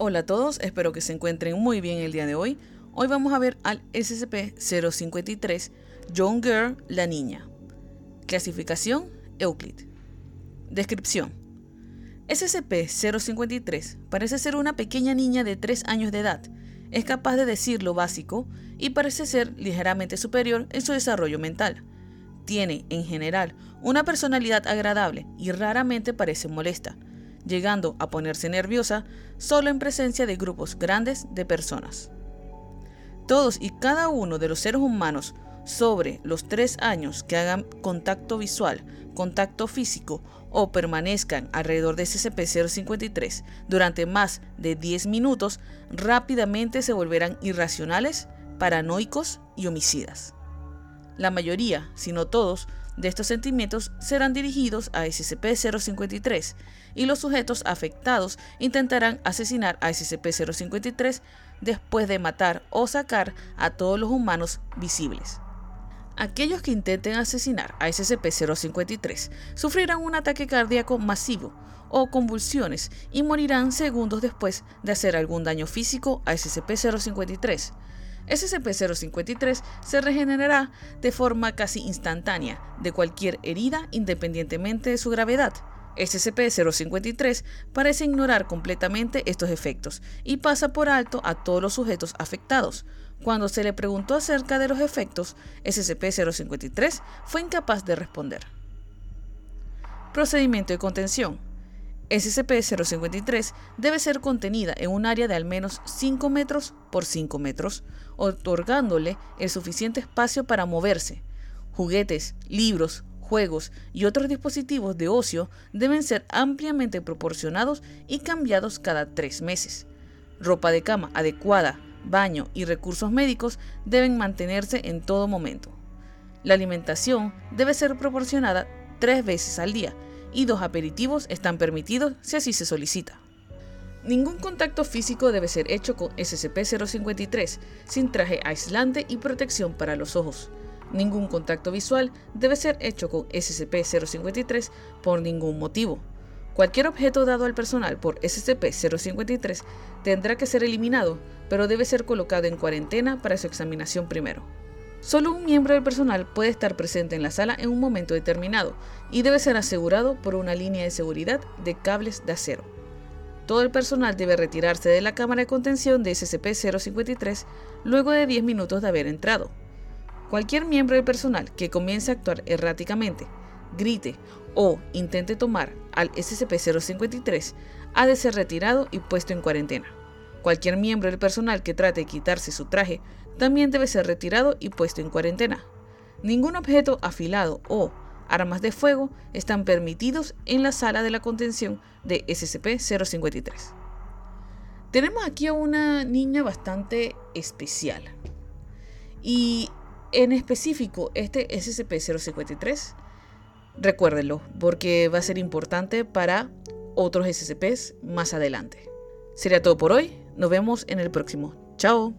Hola a todos, espero que se encuentren muy bien el día de hoy. Hoy vamos a ver al SCP-053 Young Girl, la niña. Clasificación Euclid. Descripción. SCP-053 parece ser una pequeña niña de 3 años de edad. Es capaz de decir lo básico y parece ser ligeramente superior en su desarrollo mental. Tiene, en general, una personalidad agradable y raramente parece molesta llegando a ponerse nerviosa solo en presencia de grupos grandes de personas. Todos y cada uno de los seres humanos sobre los tres años que hagan contacto visual, contacto físico o permanezcan alrededor de SCP-053 durante más de 10 minutos, rápidamente se volverán irracionales, paranoicos y homicidas. La mayoría, si no todos, de estos sentimientos serán dirigidos a SCP-053 y los sujetos afectados intentarán asesinar a SCP-053 después de matar o sacar a todos los humanos visibles. Aquellos que intenten asesinar a SCP-053 sufrirán un ataque cardíaco masivo o convulsiones y morirán segundos después de hacer algún daño físico a SCP-053 SCP-053 se regenerará de forma casi instantánea de cualquier herida independientemente de su gravedad. SCP-053 parece ignorar completamente estos efectos y pasa por alto a todos los sujetos afectados. Cuando se le preguntó acerca de los efectos, SCP-053 fue incapaz de responder. Procedimiento de contención. SCP-053 debe ser contenida en un área de al menos 5 metros por 5 metros, otorgándole el suficiente espacio para moverse. Juguetes, libros, juegos y otros dispositivos de ocio deben ser ampliamente proporcionados y cambiados cada tres meses. Ropa de cama adecuada, baño y recursos médicos deben mantenerse en todo momento. La alimentación debe ser proporcionada tres veces al día y dos aperitivos están permitidos si así se solicita. Ningún contacto físico debe ser hecho con SCP-053 sin traje aislante y protección para los ojos. Ningún contacto visual debe ser hecho con SCP-053 por ningún motivo. Cualquier objeto dado al personal por SCP-053 tendrá que ser eliminado, pero debe ser colocado en cuarentena para su examinación primero. Solo un miembro del personal puede estar presente en la sala en un momento determinado y debe ser asegurado por una línea de seguridad de cables de acero. Todo el personal debe retirarse de la cámara de contención de SCP-053 luego de 10 minutos de haber entrado. Cualquier miembro del personal que comience a actuar erráticamente, grite o intente tomar al SCP-053 ha de ser retirado y puesto en cuarentena. Cualquier miembro del personal que trate de quitarse su traje también debe ser retirado y puesto en cuarentena. Ningún objeto afilado o armas de fuego están permitidos en la sala de la contención de SCP-053. Tenemos aquí a una niña bastante especial. Y en específico, este SCP-053, recuérdenlo, porque va a ser importante para otros SCPs más adelante. Sería todo por hoy. Nos vemos en el próximo. Chao.